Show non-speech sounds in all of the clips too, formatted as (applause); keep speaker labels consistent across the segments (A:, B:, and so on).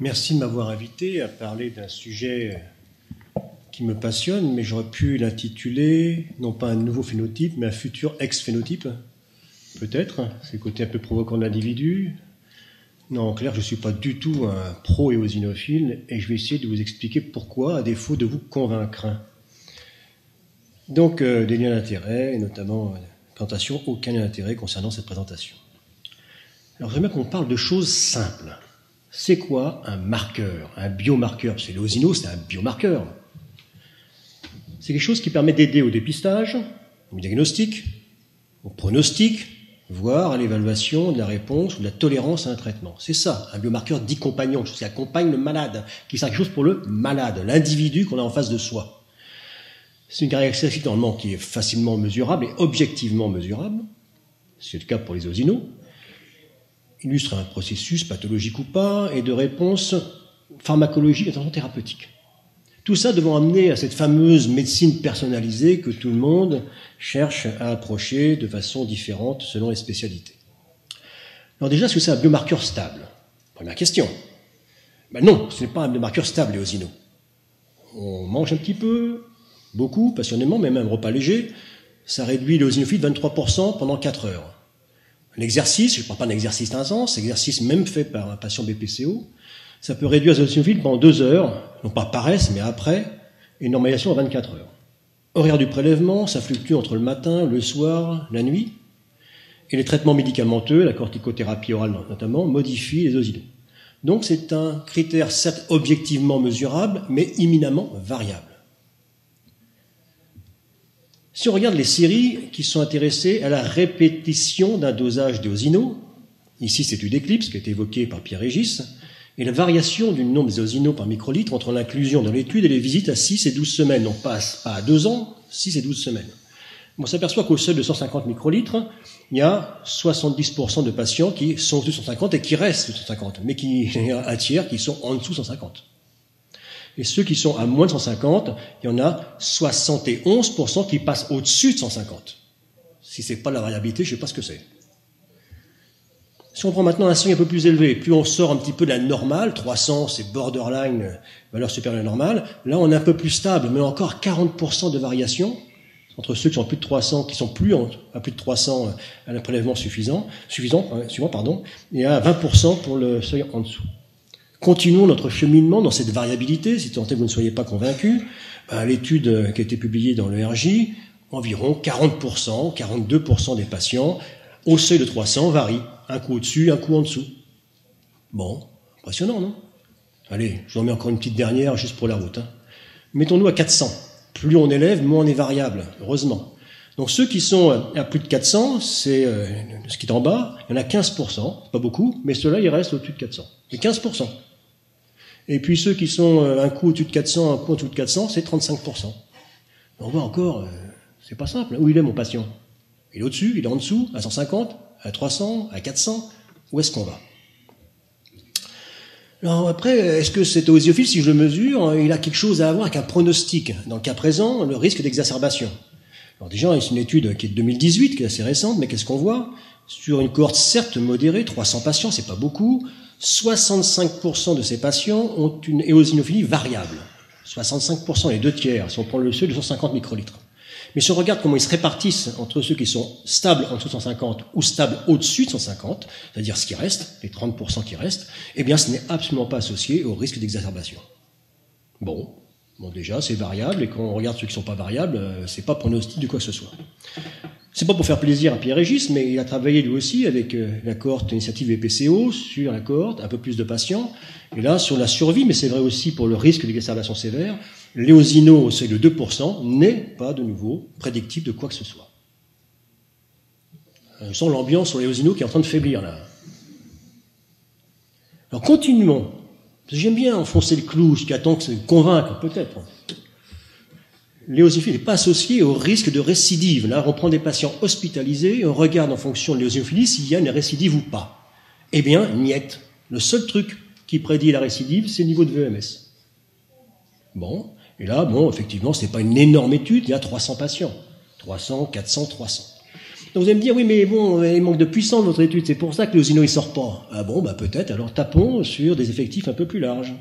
A: Merci de m'avoir invité à parler d'un sujet qui me passionne, mais j'aurais pu l'intituler non pas un nouveau phénotype, mais un futur ex-phénotype. Peut-être, c'est le côté un peu provoquant de l'individu. Non, en clair, je ne suis pas du tout un pro-éosinophile et je vais essayer de vous expliquer pourquoi, à défaut de vous convaincre. Donc, euh, des liens d'intérêt, et notamment euh, présentation, aucun lien d'intérêt concernant cette présentation. Alors, j'aimerais qu'on parle de choses simples. C'est quoi un marqueur, un biomarqueur C'est l'éosino, c'est un biomarqueur. C'est quelque chose qui permet d'aider au dépistage, au diagnostic, au pronostic, voire à l'évaluation de la réponse ou de la tolérance à un traitement. C'est ça, un biomarqueur dit compagnon, qui accompagne le malade, qui sert quelque chose pour le malade, l'individu qu'on a en face de soi. C'est une caractéristique normalement qui est facilement mesurable et objectivement mesurable. C'est le cas pour les osinos. Illustre un processus pathologique ou pas et de réponse pharmacologique et thérapeutique. Tout ça devant amener à cette fameuse médecine personnalisée que tout le monde cherche à approcher de façon différente selon les spécialités. Alors déjà, est-ce que c'est un biomarqueur stable? Première question. Ben non, ce n'est pas un biomarqueur stable, les osinos. On mange un petit peu, beaucoup, passionnément, mais même un repas léger, ça réduit l'éosinophile de 23% pendant 4 heures. L'exercice, je ne parle pas d'un exercice intense, exercice même fait par un patient BPCO, ça peut réduire l'éosinophile pendant 2 heures, non pas paresse, mais après, une normalisation à 24 heures. Horaire du prélèvement, ça fluctue entre le matin, le soir, la nuit. Et les traitements médicamenteux, la corticothérapie orale notamment, modifient les osinos. Donc c'est un critère certes objectivement mesurable, mais imminemment variable. Si on regarde les séries qui sont intéressées à la répétition d'un dosage d'osino, ici c'est une éclipse qui a été évoquée par Pierre Régis, et la variation du nombre des par microlitre entre l'inclusion dans l'étude et les visites à 6 et 12 semaines. On passe pas à 2 ans, 6 et 12 semaines. On s'aperçoit qu'au seuil de 150 microlitres, il y a 70% de patients qui sont au-dessus de 150 et qui restent de 150, mais (laughs) un tiers qui sont en dessous de 150. Et ceux qui sont à moins de 150, il y en a 71% qui passent au-dessus de 150. Si c'est pas la variabilité, je sais pas ce que c'est. Si on prend maintenant un seuil un peu plus élevé, plus on sort un petit peu de la normale, 300 c'est borderline, valeur supérieure à la normale, là on est un peu plus stable, mais encore 40% de variation entre ceux qui sont plus de 300, qui sont plus à plus de 300 à un prélèvement suffisant, euh, suivant, pardon, et à 20% pour le seuil en dessous. Continuons notre cheminement dans cette variabilité, si tant est que vous ne soyez pas convaincu. Ben, l'étude qui a été publiée dans le RJ, environ 40%, 42% des patients au seuil de 300 varient. Un coup au-dessus, un coup en dessous. Bon, impressionnant, non? Allez, je vous en mets encore une petite dernière juste pour la route. Hein. Mettons-nous à 400. Plus on élève, moins on est variable, heureusement. Donc ceux qui sont à plus de 400, c'est euh, ce qui est en bas, il y en a 15%, pas beaucoup, mais ceux-là, ils restent au-dessus de 400. Et 15%. Et puis ceux qui sont euh, un coup au-dessus de 400, un coup au-dessus de 400, c'est 35%. On voit encore, euh, c'est pas simple. Où il est mon patient? Il est au-dessus, il est en dessous, à 150, à 300, à 400 Où est-ce qu'on va? Alors après, est-ce que cet oésiophile, si je le mesure, il a quelque chose à voir avec un pronostic. Dans le cas présent, le risque d'exacerbation. Alors déjà, c'est une étude qui est de 2018, qui est assez récente, mais qu'est-ce qu'on voit? Sur une cohorte certes modérée, 300 patients, c'est pas beaucoup, 65% de ces patients ont une éosinophilie variable. 65%, les deux tiers, si on prend le seuil de 150 microlitres. Mais si on regarde comment ils se répartissent entre ceux qui sont stables en dessous de 150 ou stables au-dessus de 150, c'est-à-dire ce qui reste, les 30% qui restent, eh bien ce n'est absolument pas associé au risque d'exacerbation. Bon, bon déjà c'est variable, et quand on regarde ceux qui ne sont pas variables, euh, c'est pas pronostic de quoi que ce soit. C'est pas pour faire plaisir à Pierre-Régis, mais il a travaillé lui aussi avec euh, la cohorte initiative EPCO sur la cohorte, un peu plus de patients, et là sur la survie, mais c'est vrai aussi pour le risque d'exacerbation sévère, l'éosino au seuil de 2% n'est pas de nouveau prédictif de quoi que ce soit. On sent l'ambiance sur l'éosino qui est en train de faiblir là. Alors continuons. J'aime bien enfoncer le clou jusqu'à temps que ça convaincre, peut-être l'éosinophilie n'est pas associée au risque de récidive. Là, on prend des patients hospitalisés, on regarde en fonction de l'éosinophilie s'il y a une récidive ou pas. Eh bien, niet. Le seul truc qui prédit la récidive, c'est le niveau de VMS. Bon, et là, bon, effectivement, ce n'est pas une énorme étude, il y a 300 patients. 300, 400, 300. Donc vous allez me dire, oui, mais bon, il manque de puissance votre étude, c'est pour ça que l'osino il sort pas. Ah bon, bah peut-être, alors tapons sur des effectifs un peu plus larges.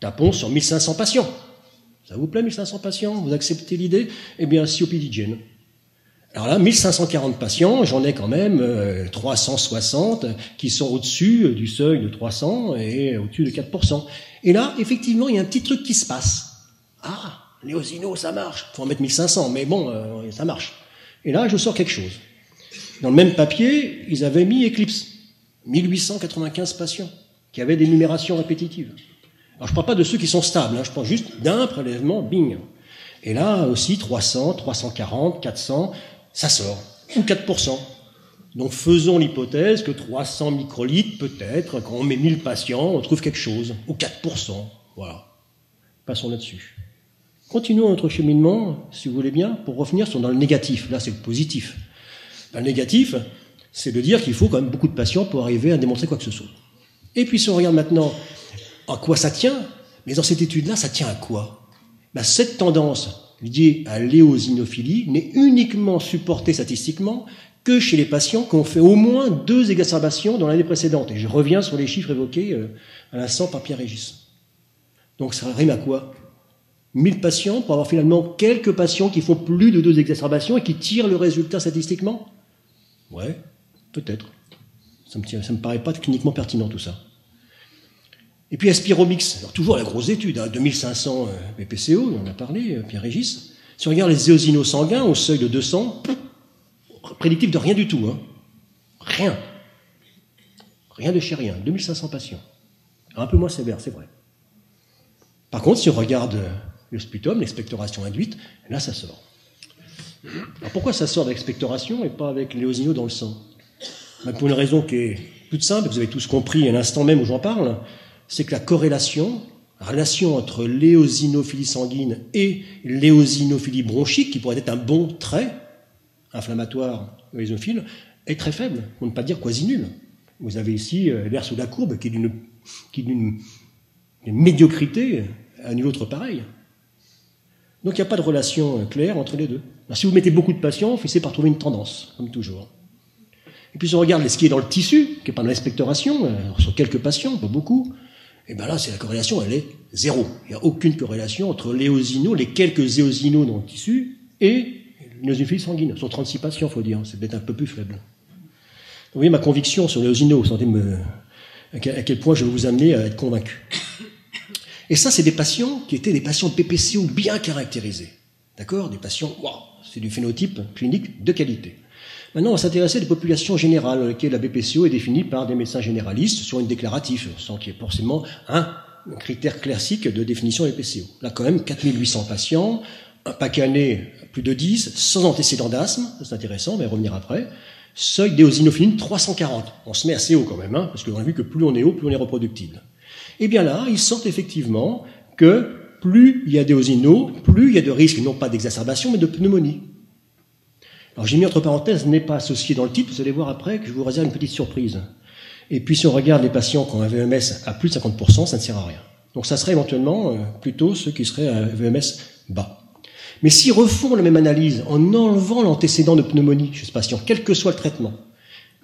A: Tapons sur 1500 patients. Ça vous plaît, 1500 patients Vous acceptez l'idée Eh bien, COPD Alors là, 1540 patients, j'en ai quand même 360 euh, qui sont au-dessus du seuil de 300 et au-dessus de 4%. Et là, effectivement, il y a un petit truc qui se passe. Ah, les osinos, ça marche. Faut en mettre 1500, mais bon, euh, ça marche. Et là, je sors quelque chose. Dans le même papier, ils avaient mis Eclipse. 1895 patients qui avaient des numérations répétitives. Alors, je ne parle pas de ceux qui sont stables, hein, je parle juste d'un prélèvement, bing. Et là aussi, 300, 340, 400, ça sort. Ou 4%. Donc faisons l'hypothèse que 300 microlitres, peut-être, quand on met 1000 patients, on trouve quelque chose. Ou 4%. Voilà. Passons là-dessus. Continuons notre cheminement, si vous voulez bien, pour revenir sur dans le négatif. Là, c'est le positif. le négatif, c'est de dire qu'il faut quand même beaucoup de patients pour arriver à démontrer quoi que ce soit. Et puis si on regarde maintenant à quoi ça tient, mais dans cette étude-là, ça tient à quoi? Ben, Cette tendance liée à l'éosinophilie n'est uniquement supportée statistiquement que chez les patients qui ont fait au moins deux exacerbations dans l'année précédente. Et je reviens sur les chiffres évoqués euh, à l'instant par Pierre Régis. Donc ça rime à quoi? 1000 patients pour avoir finalement quelques patients qui font plus de deux exacerbations et qui tirent le résultat statistiquement? Ouais, peut-être. Ça me, me paraît pas cliniquement pertinent tout ça. Et puis Aspiromix, alors toujours la grosse étude, hein, 2500 euh, BPCO, on en a parlé, euh, Pierre-Régis. Si on regarde les éosinos sanguins au seuil de 200, prédictif de rien du tout. Hein. Rien. Rien de chez rien. 2500 patients. Un peu moins sévère, c'est vrai. Par contre, si on regarde euh, le sputum, l'expectoration induite, là ça sort. Alors pourquoi ça sort avec l'expectoration et pas avec l'éosino dans le sang? Ben, Pour une raison qui est toute simple, vous avez tous compris à l'instant même où j'en parle, c'est que la corrélation, la relation entre l'éosinophilie sanguine et l'éosinophilie bronchique, qui pourrait être un bon trait inflammatoire éosinophile, est très faible, pour ne pas dire quasi nulle. Vous avez ici euh, l'air sous la courbe qui est d'une médiocrité à nul autre pareil. Donc il n'y a pas de relation euh, claire entre les deux. si vous mettez beaucoup de patients, finissez par trouver une tendance, comme toujours. Et puis si on regarde ce qui est dans le tissu, qui n'est pas dans l'expectoration, euh, sur quelques patients, pas beaucoup, et bien là, c'est la corrélation, elle est zéro. Il n'y a aucune corrélation entre l'éosino, les quelques éosinos dans le tissu, et l'éosinophilie sanguine. Sur 36 patients, il faut dire, c'est peut-être un peu plus faible. Vous voyez ma conviction sur l'éosino, vous sentez à quel point je vais vous amener à être convaincu. Et ça, c'est des patients qui étaient des patients de PPCO bien caractérisés. D'accord? Des patients, waouh, c'est du phénotype clinique de qualité. Maintenant, on va s'intéresser à des populations générales, dans lesquelles la BPCO est définie par des médecins généralistes sur une déclarative, sans qu'il y ait forcément un critère classique de définition des PCO. Là, quand même, 4800 patients, un paquet année plus de 10, sans antécédent d'asthme, c'est intéressant, on va y revenir après. Seuil d'éosinophiline 340. On se met assez haut quand même, hein, parce qu'on a vu que plus on est haut, plus on est reproductible. Et eh bien là, ils sortent effectivement que plus il y a osinos, plus il y a de risques, non pas d'exacerbation, mais de pneumonie. Alors j'ai mis entre parenthèses, n'est pas associé dans le titre, vous allez voir après que je vous réserve une petite surprise. Et puis si on regarde les patients qui ont un VMS à plus de 50%, ça ne sert à rien. Donc ça serait éventuellement euh, plutôt ceux qui seraient à VMS bas. Mais s'ils refont la même analyse en enlevant l'antécédent de pneumonie chez ce patient, quel que soit le traitement,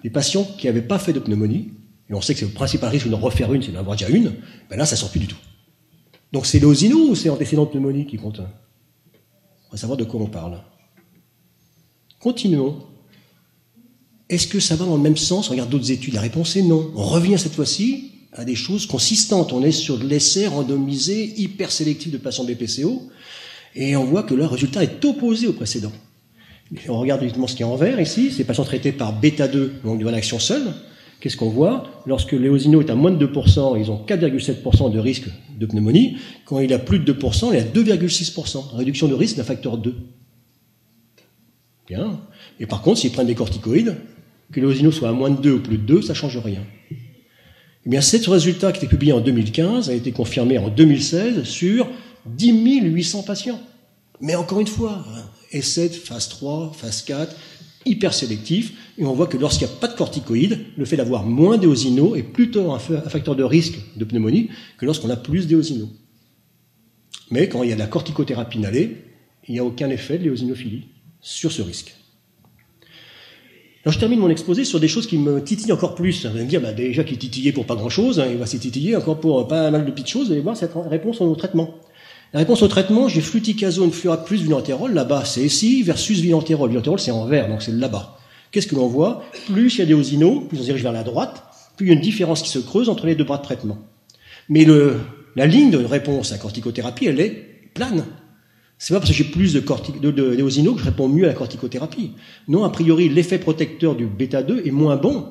A: les patients qui n'avaient pas fait de pneumonie, et on sait que c'est le principal risque de refaire une, c'est d'en avoir déjà une, ben là, ça sort plus du tout. Donc c'est l'osino ou c'est antécédent de pneumonie qui compte? On va savoir de quoi on parle. Continuons. Est-ce que ça va dans le même sens On regarde d'autres études. La réponse est non. On revient cette fois-ci à des choses consistantes. On est sur de l'essai randomisé, hyper sélectif de patients BPCO, et on voit que le résultat est opposé au précédent. On regarde justement ce qui est en vert ici, ces patients traités par bêta-2, donc d'une action seule, Qu'est-ce qu'on voit Lorsque l'éosino est à moins de 2%, ils ont 4,7% de risque de pneumonie. Quand il a plus de 2%, il a 2,6%. Réduction de risque d'un facteur 2. Bien. Et par contre, s'ils prennent des corticoïdes, que l'éosino soit à moins de 2 ou plus de 2, ça ne change rien. Eh bien, ce résultat qui était publié en 2015 a été confirmé en 2016 sur 10 800 patients. Mais encore une fois, essai de phase 3, phase 4, hyper sélectif, et on voit que lorsqu'il n'y a pas de corticoïdes, le fait d'avoir moins d'éosino est plutôt un facteur de risque de pneumonie que lorsqu'on a plus d'éosino. Mais quand il y a de la corticothérapie inhalée, il n'y a aucun effet de l'éosinophilie sur ce risque. Alors je termine mon exposé sur des choses qui me titillent encore plus. Vous allez me dire, bah, déjà qu'il titillait pour pas grand-chose, hein, il va s'y titiller encore pour pas mal de petites choses, vous allez voir cette réponse au traitement. La réponse au traitement, j'ai fluticasone, fluorate plus là-bas c'est ici versus vilanterol. Vilanterol c'est en vert, donc c'est là-bas. Qu'est-ce que l'on voit? Plus il y a des osinos, plus on dirige vers la droite, plus il y a une différence qui se creuse entre les deux bras de traitement. Mais la ligne de réponse à corticothérapie, elle est plane. C'est pas parce que j'ai plus de, de, de, que je réponds mieux à la corticothérapie. Non, a priori, l'effet protecteur du bêta-2 est moins bon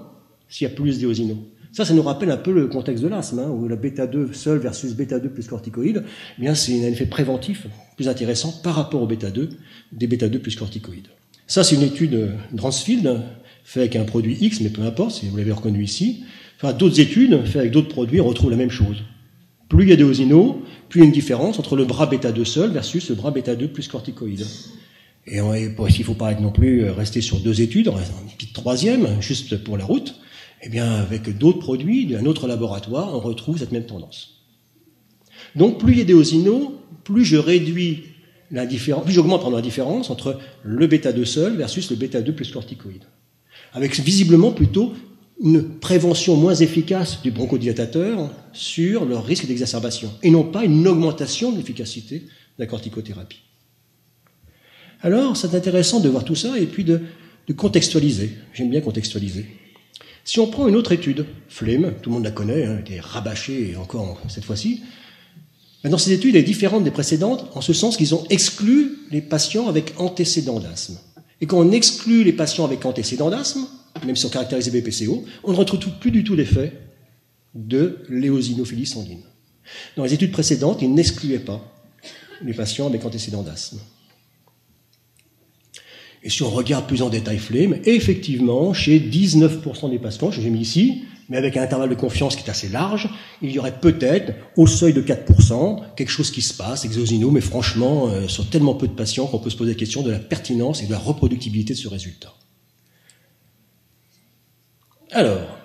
A: s'il y a plus d'éosino. Ça, ça nous rappelle un peu le contexte de l'asthme, hein, où la bêta-2 seul versus bêta-2 plus corticoïde, eh bien c'est un effet préventif plus intéressant par rapport au bêta-2, des bêta-2 plus corticoïdes. Ça, c'est une étude Dransfield, faite avec un produit X, mais peu importe, si vous l'avez reconnu ici. Enfin, d'autres études, faites avec d'autres produits, on retrouve la même chose. Plus il y a d'éosino, plus il y a une différence entre le bras bêta 2 seul versus le bras bêta 2 plus corticoïde. Et il ne faut pas non plus euh, rester sur deux études, une petite troisième, juste pour la route. Eh bien, avec d'autres produits d'un autre laboratoire, on retrouve cette même tendance. Donc, plus il y a d'éosino, plus je réduis la différence, plus j'augmente la différence entre le bêta 2 seul versus le bêta 2 plus corticoïde. Avec visiblement plutôt une prévention moins efficace du bronchodilatateur sur le risque d'exacerbation, et non pas une augmentation de l'efficacité de la corticothérapie. Alors, c'est intéressant de voir tout ça et puis de, contextualiser. J'aime bien contextualiser. Si on prend une autre étude, Flemme, tout le monde la connaît, hein, elle est rabâchée encore cette fois-ci, dans ces études, elle est différente des précédentes en ce sens qu'ils ont exclu les patients avec antécédents d'asthme. Et quand on exclut les patients avec antécédents d'asthme, même si on caractérise BPCO, on ne retrouve plus du tout l'effet de l'éosinophilie sanguine. Dans les études précédentes, ils n'excluaient pas les patients avec antécédents d'asthme. Et si on regarde plus en détail Flemme, effectivement, chez 19% des patients, j'ai mis ici, mais avec un intervalle de confiance qui est assez large, il y aurait peut-être, au seuil de 4%, quelque chose qui se passe, exosino, mais franchement, euh, sur tellement peu de patients qu'on peut se poser la question de la pertinence et de la reproductibilité de ce résultat. Alors,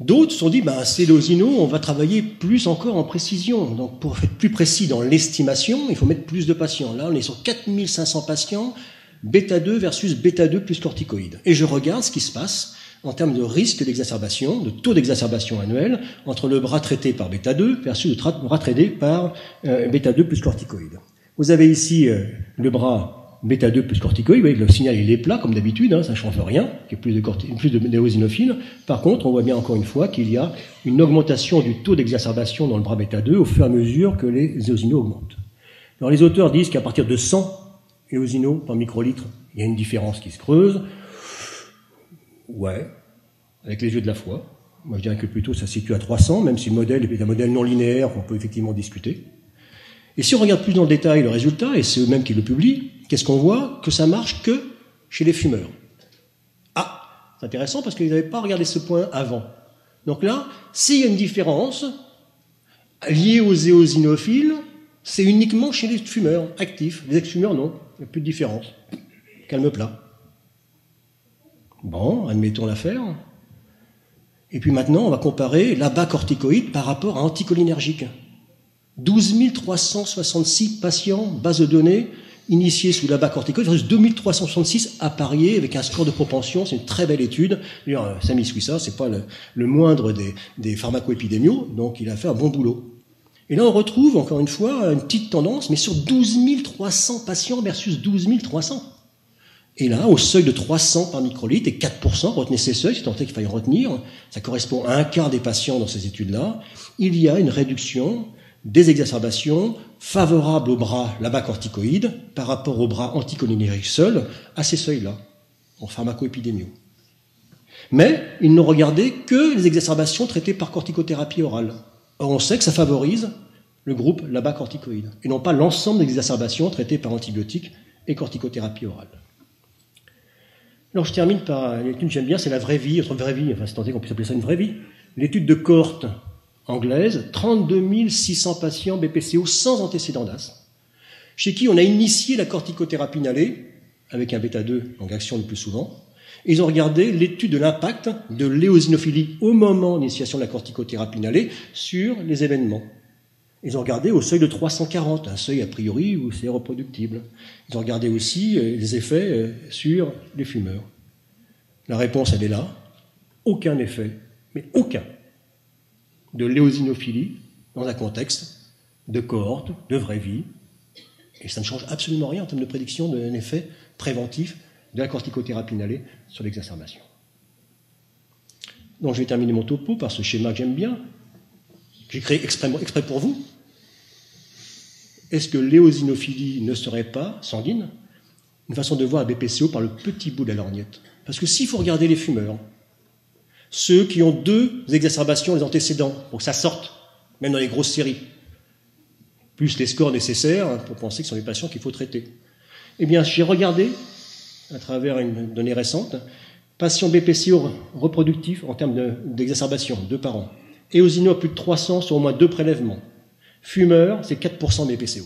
A: d'autres se sont dit, ben, c'est l'osino, on va travailler plus encore en précision. Donc, pour être plus précis dans l'estimation, il faut mettre plus de patients. Là, on est sur 4500 patients, bêta 2 versus bêta 2 plus corticoïdes. Et je regarde ce qui se passe en termes de risque d'exacerbation, de taux d'exacerbation annuel, entre le bras traité par bêta 2 versus le bras traité par euh, bêta 2 plus corticoïdes. Vous avez ici euh, le bras bêta 2 plus corticoïde, vous voyez le signal il est plat comme d'habitude, hein, ça ne change rien, qu'il y ait plus de, plus de néosinophiles. Par contre, on voit bien encore une fois qu'il y a une augmentation du taux d'exacerbation dans le bras bêta 2 au fur et à mesure que les éosinos augmentent. Alors les auteurs disent qu'à partir de 100 éosinos par microlitre, il y a une différence qui se creuse. Ouais, avec les yeux de la foi. Moi je dirais que plutôt ça se situe à 300, même si le modèle est un modèle non linéaire qu'on peut effectivement discuter. Et si on regarde plus dans le détail le résultat, et c'est eux-mêmes qui le publient, qu'est-ce qu'on voit Que ça marche que chez les fumeurs. Ah, c'est intéressant parce qu'ils n'avaient pas regardé ce point avant. Donc là, s'il y a une différence liée aux éosinophiles, c'est uniquement chez les fumeurs actifs. Les ex-fumeurs, non, il n'y a plus de différence. Calme plat. Bon, admettons l'affaire. Et puis maintenant, on va comparer l'abat corticoïde par rapport à anticholinergique. 12 366 patients, base de données, initiés sous l'abat corticoïde, versus 2366 appariés avec un score de propension. C'est une très belle étude. D'ailleurs, Samy Swissa, c'est pas le, moindre des, des pharmacoépidémiaux, donc il a fait un bon boulot. Et là, on retrouve encore une fois une petite tendance, mais sur 12 300 patients versus 12 300. Et là, au seuil de 300 par microlitre et 4%, retenez ces seuils, c'est tant qu'il faille retenir, ça correspond à un quart des patients dans ces études-là, il y a une réduction des exacerbations favorables au bras là-bas corticoïde par rapport au bras anticholinérique seul à ces seuils-là, en pharmacoépidémio. Mais ils n'ont regardé que les exacerbations traitées par corticothérapie orale. Or, on sait que ça favorise le groupe là-bas corticoïde, et non pas l'ensemble des exacerbations traitées par antibiotiques et corticothérapie orale. Alors je termine par l'étude que j'aime bien, c'est la vraie vie, notre vraie vie, enfin c'est tenté qu'on puisse appeler ça une vraie vie. L'étude de cohorte anglaise, 32 600 patients BPCO sans antécédent d'asthme, chez qui on a initié la corticothérapie inhalée, avec un bêta-2, donc action le plus souvent. Ils ont regardé l'étude de l'impact de l'éosinophilie au moment d'initiation de la corticothérapie inhalée sur les événements. Ils ont regardé au seuil de 340, un seuil a priori où c'est reproductible. Ils ont regardé aussi euh, les effets euh, sur les fumeurs. La réponse, elle est là. Aucun effet, mais aucun, de l'éosinophilie dans un contexte de cohorte, de vraie vie. Et ça ne change absolument rien en termes de prédiction d'un effet préventif de la corticothérapie inhalée sur l'exacerbation. Donc je vais terminer mon topo par ce schéma que j'aime bien, j'ai créé exprès, pour vous. Est-ce que l'éosinophilie ne serait pas sanguine Une façon de voir la BPCO par le petit bout de la lorgnette? Parce que s'il faut regarder les fumeurs, ceux qui ont deux exacerbations les antécédents, pour que ça sorte, même dans les grosses séries, plus les scores nécessaires pour penser que ce sont des patients qu'il faut traiter. Eh bien, j'ai regardé, à travers une donnée récente, patients BPCO reproductifs en termes d'exacerbation, deux par an. Eosino à plus de 300 sur au moins deux prélèvements. Fumeur, c'est 4% des PCO.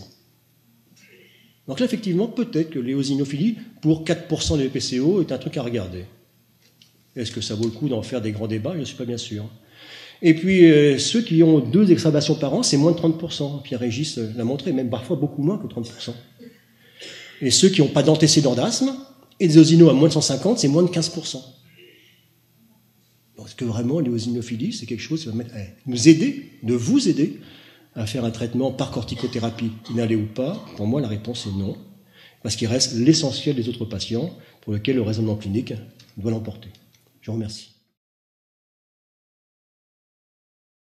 A: Donc là, effectivement, peut-être que l'éosinophilie, pour 4% des PCO, est un truc à regarder. Est-ce que ça vaut le coup d'en faire des grands débats? Je ne suis pas bien sûr. Et puis, euh, ceux qui ont deux exacerbations par an, c'est moins de 30%. Pierre-Régis l'a montré, même parfois beaucoup moins que 30%. Et ceux qui n'ont pas d'antécédents d'asthme, et des osinos à moins de 150, c'est moins de 15%. Est-ce que vraiment l'éosinophilie, c'est quelque chose qui va nous aider, de vous aider à faire un traitement par corticothérapie inhalée ou pas Pour moi, la réponse est non, parce qu'il reste l'essentiel des autres patients pour lesquels le raisonnement clinique doit l'emporter. Je vous remercie.